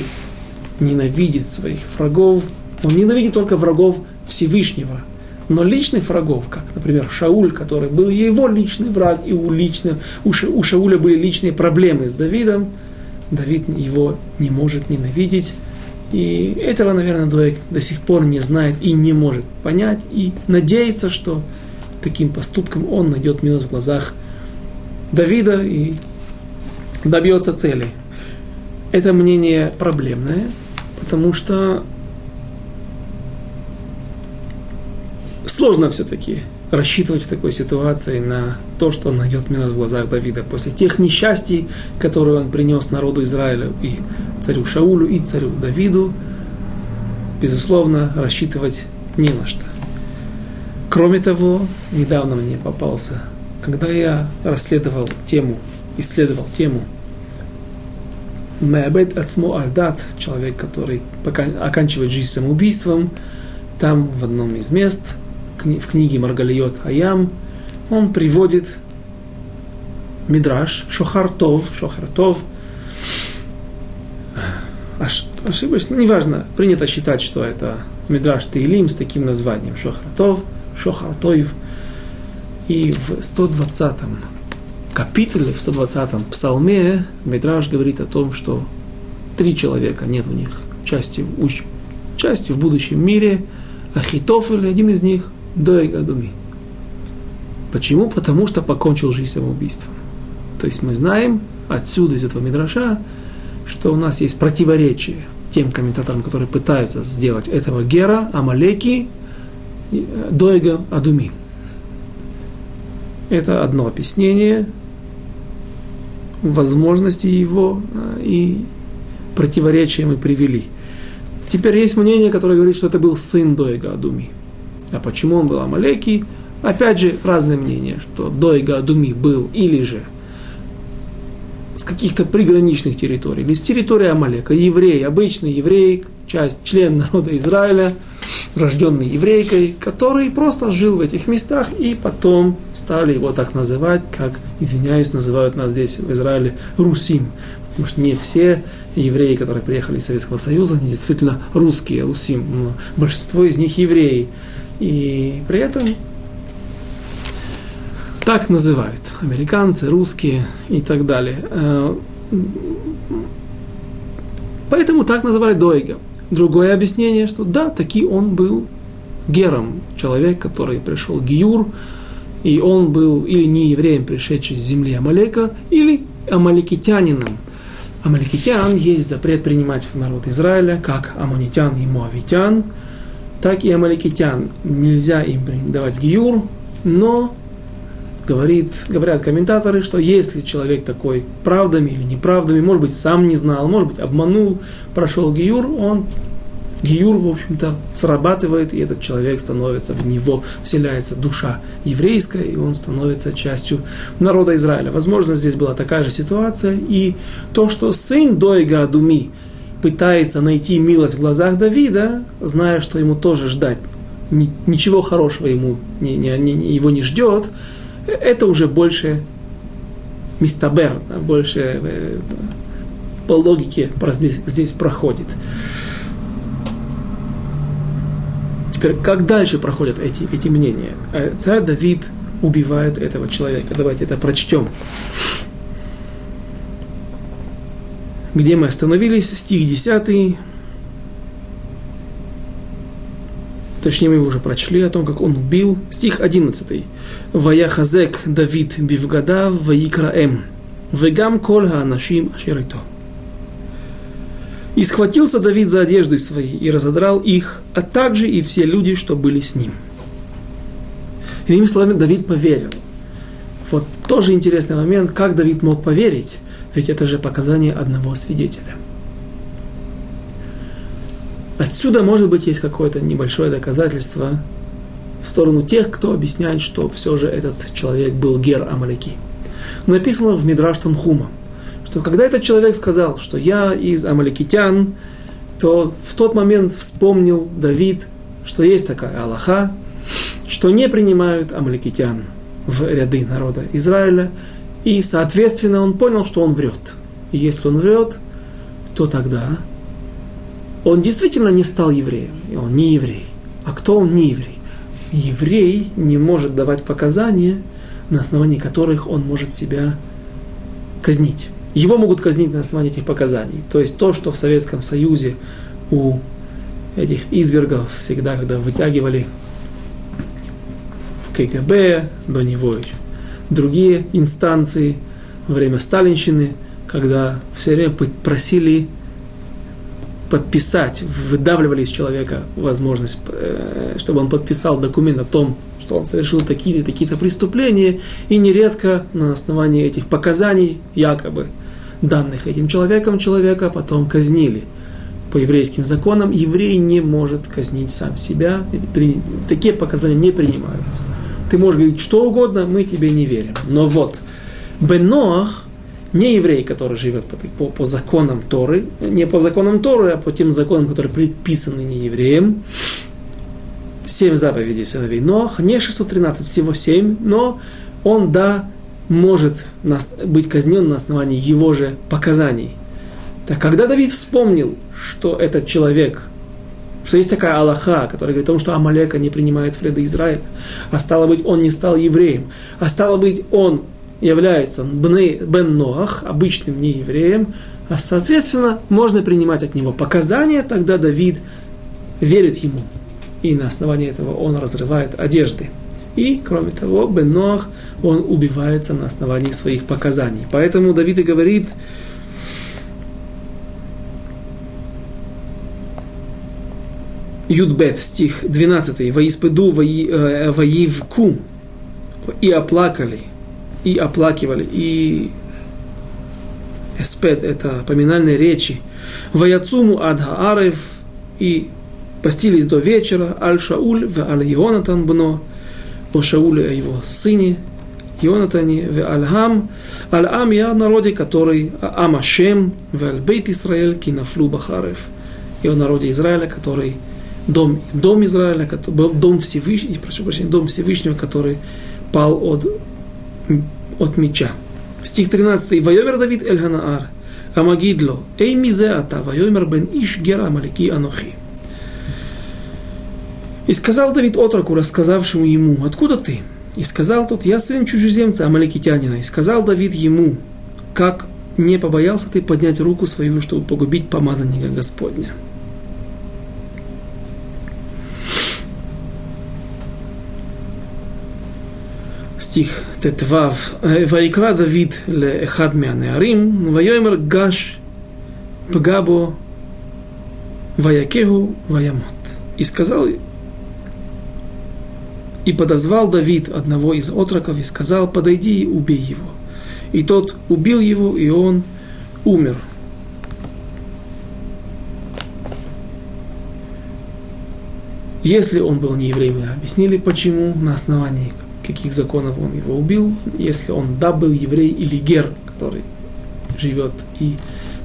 ненавидит своих врагов. Он ненавидит только врагов Всевышнего. Но личных врагов, как, например, Шауль, который был его личный враг, и у, личных, у, Ша, у Шауля были личные проблемы с Давидом, Давид его не может ненавидеть. И этого, наверное, Дуэк до сих пор не знает и не может понять, и надеется, что таким поступком он найдет милость в глазах Давида и добьется цели. Это мнение проблемное, потому что сложно все-таки рассчитывать в такой ситуации на то, что он найдет милость в глазах Давида после тех несчастий, которые он принес народу Израиля и царю Шаулю, и царю Давиду. Безусловно, рассчитывать не на что. Кроме того, недавно мне попался, когда я расследовал тему, исследовал тему Меабед Ацмо Альдат, человек, который оканчивает жизнь самоубийством, там в одном из мест – в книге Маргалиот Аям, он приводит Мидраш, Шохартов, Шохартов, Аж, ошибочно, неважно, принято считать, что это Мидраш Теилим с таким названием Шохартов, Шохартоев. И в 120 капитуле, в 120 псалме Мидраш говорит о том, что три человека, нет у них части, в части в будущем мире, Ахитофель, один из них, Доег Адуми. Почему? Потому что покончил жизнь самоубийством. То есть мы знаем отсюда, из этого мидраша, что у нас есть противоречие тем комментаторам, которые пытаются сделать этого Гера, Амалеки, Доега Адуми. Это одно объяснение возможности его а, и противоречия мы привели. Теперь есть мнение, которое говорит, что это был сын Доега Адуми. А почему он был Амалекий? Опять же, разные мнения, что Дойга Думи был или же с каких-то приграничных территорий, или с территории Амалека, еврей, обычный еврей, часть, член народа Израиля, рожденный еврейкой, который просто жил в этих местах, и потом стали его так называть, как, извиняюсь, называют нас здесь в Израиле Русим. Потому что не все евреи, которые приехали из Советского Союза, они действительно русские, Русим. Большинство из них евреи. И при этом так называют американцы, русские и так далее. Э, поэтому так называли Дойга. Другое объяснение, что да, таки он был гером, человек, который пришел Гиюр, и он был или не евреем, пришедший с земли Амалека, или амаликитянином. Амаликитян есть запрет принимать в народ Израиля, как амонитян и муавитян – так и амаликитян. Нельзя им давать гиюр, но говорит, говорят комментаторы, что если человек такой правдами или неправдами, может быть, сам не знал, может быть, обманул, прошел гиюр, он гиюр, в общем-то, срабатывает, и этот человек становится, в него вселяется душа еврейская, и он становится частью народа Израиля. Возможно, здесь была такая же ситуация, и то, что сын Дойга Адуми пытается найти милость в глазах Давида, зная, что ему тоже ждать ничего хорошего ему не, не, не, его не ждет, это уже больше мистабер, да, больше э, по логике здесь, здесь проходит. Теперь, как дальше проходят эти, эти мнения? Э, царь Давид убивает этого человека. Давайте это прочтем. Где мы остановились? Стих 10. Точнее, мы уже прочли о том, как он убил. Стих 11. Ваяхазек Давид бивгадав ваикраэм. Вегам кол хаанашим ашерито. И схватился Давид за одежды свои и разодрал их, а также и все люди, что были с ним. Иными словами, Давид поверил. Вот тоже интересный момент, как Давид мог поверить, ведь это же показание одного свидетеля. Отсюда, может быть, есть какое-то небольшое доказательство в сторону тех, кто объясняет, что все же этот человек был Гер Амалеки. Написано в Мидраш Танхума, что когда этот человек сказал, что я из Амаликитян, то в тот момент вспомнил Давид, что есть такая Аллаха, что не принимают амаликитян в ряды народа Израиля, и, соответственно, он понял, что он врет. И если он врет, то тогда он действительно не стал евреем, и он не еврей. А кто он не еврей? Еврей не может давать показания, на основании которых он может себя казнить. Его могут казнить на основании этих показаний. То есть то, что в Советском Союзе у этих извергов всегда, когда вытягивали КГБ, до него еще другие инстанции во время Сталинщины, когда все время просили подписать, выдавливали из человека возможность, э, чтобы он подписал документ о том, что он совершил такие-то такие-то преступления, и нередко на основании этих показаний, якобы данных этим человеком, человека потом казнили. По еврейским законам еврей не может казнить сам себя, такие показания не принимаются. Ты можешь говорить что угодно, мы тебе не верим. Но вот, Беноах, не еврей, который живет по, по, по законам Торы, не по законам Торы, а по тем законам, которые предписаны не евреям. Семь заповедей сыновей Ноах, не 613, всего семь, но он, да, может быть казнен на основании его же показаний. Так когда Давид вспомнил, что этот человек, что есть такая Аллаха, которая говорит о том, что Амалека не принимает ряды Израиля, а стало быть, он не стал евреем, а стало быть, он является Бен Ноах, обычным неевреем, а соответственно можно принимать от него показания, тогда Давид верит ему. И на основании этого он разрывает одежды. И, кроме того, Бен Ноах, он убивается на основании своих показаний. Поэтому Давид и говорит, Юдбет, стих 12, «Воиспеду, воивку, и оплакали, и оплакивали, и эспед – это поминальные речи. Ваяцуму адха арев, и постились до вечера, аль Шауль, в аль Ионатан бно, о Шауле, о его сыне, Ионатане, в аль Хам, аль Ам я народе, который Ам Ашем, в аль Бейт Исраэль, кинафлю бахарев, и о народе Израиля, который дом, дом Израиля, дом Всевышнего, прошу прощения, дом Всевышнего, который пал от от меча. Стих 13. Вайомер Давид Эль Ханаар. Амагидло. Эй мизе ата. Вайомер бен иш гера малики анохи. И сказал Давид отроку, рассказавшему ему, откуда ты? И сказал тот, я сын чужеземца, амаликитянина. И сказал Давид ему, как не побоялся ты поднять руку свою, чтобы погубить помазанника Господня. стих Тетвав. Вайкра Давид ле эхад меанеарим, вайомер гаш пгабо ваякегу ваямот. И сказал, и подозвал Давид одного из отроков и сказал, подойди и убей его. И тот убил его, и он умер. Если он был не евреем, объяснили почему, на основании каких законов он его убил. Если он да был еврей или гер, который живет и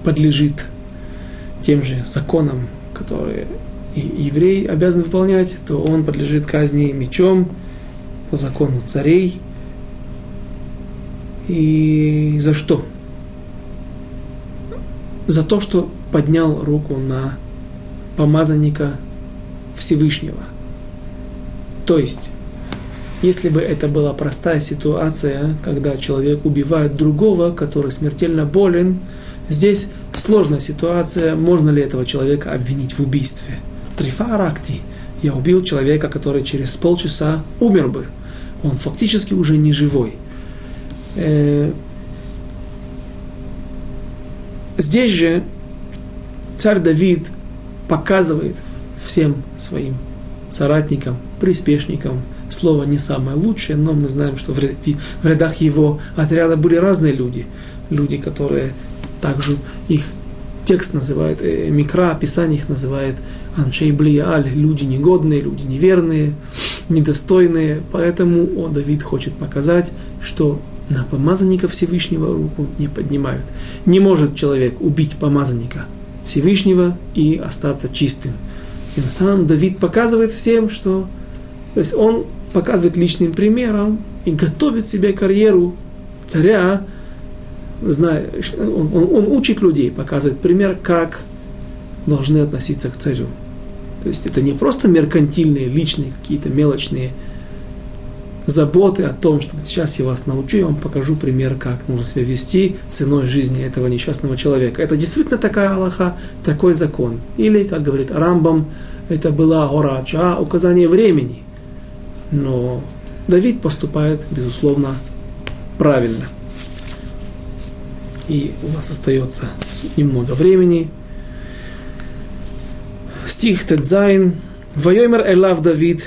подлежит тем же законам, которые и еврей обязан выполнять, то он подлежит казни мечом по закону царей. И за что? За то, что поднял руку на помазанника Всевышнего. То есть, если бы это была простая ситуация, когда человек убивает другого, который смертельно болен, здесь сложная ситуация, можно ли этого человека обвинить в убийстве. Трифа Аракти. Я убил человека, который через полчаса умер бы. Он фактически уже не живой. Э, здесь же царь Давид показывает всем своим соратникам, приспешникам, слово не самое лучшее, но мы знаем, что в рядах его отряда были разные люди. Люди, которые также их текст называет, э, микро, описание их называет аншей блиаль, люди негодные, люди неверные, недостойные. Поэтому о, Давид хочет показать, что на помазанника Всевышнего руку не поднимают. Не может человек убить помазанника Всевышнего и остаться чистым. Тем самым Давид показывает всем, что то есть он показывает личным примером и готовит себе карьеру царя, зная, он, он, он учит людей, показывает пример, как должны относиться к царю. То есть это не просто меркантильные, личные, какие-то мелочные заботы о том, что сейчас я вас научу, я вам покажу пример, как нужно себя вести ценой жизни этого несчастного человека. Это действительно такая Аллаха, такой закон. Или, как говорит Рамбам, это была орача, указание времени но Давид поступает, безусловно, правильно. И у нас остается немного времени. Стих ט״ז. ויאמר אליו דוד,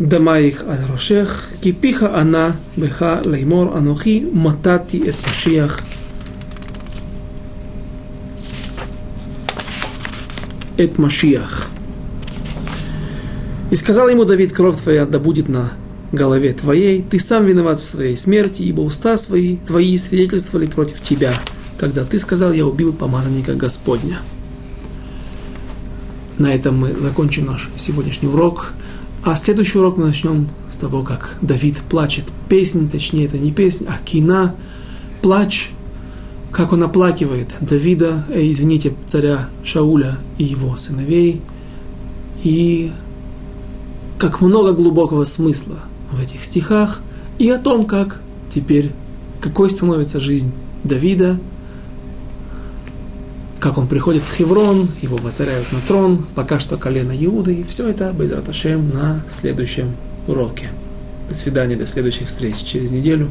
דמך על ראשך, כי פיך ענה, בך לאמר אנכי, מתתי את משיח. Эт Машиях. И сказал ему Давид, кровь твоя да будет на голове твоей, ты сам виноват в своей смерти, ибо уста свои, твои свидетельствовали против тебя, когда ты сказал, я убил помазанника Господня. На этом мы закончим наш сегодняшний урок. А следующий урок мы начнем с того, как Давид плачет. Песнь, точнее, это не песня, а кина, плач, как он оплакивает Давида, э, извините, царя Шауля и его сыновей, и как много глубокого смысла в этих стихах, и о том, как теперь, какой становится жизнь Давида, как он приходит в Хеврон, его воцаряют на трон, пока что колено Иуды, и все это Байзраташем на следующем уроке. До свидания, до следующих встреч через неделю.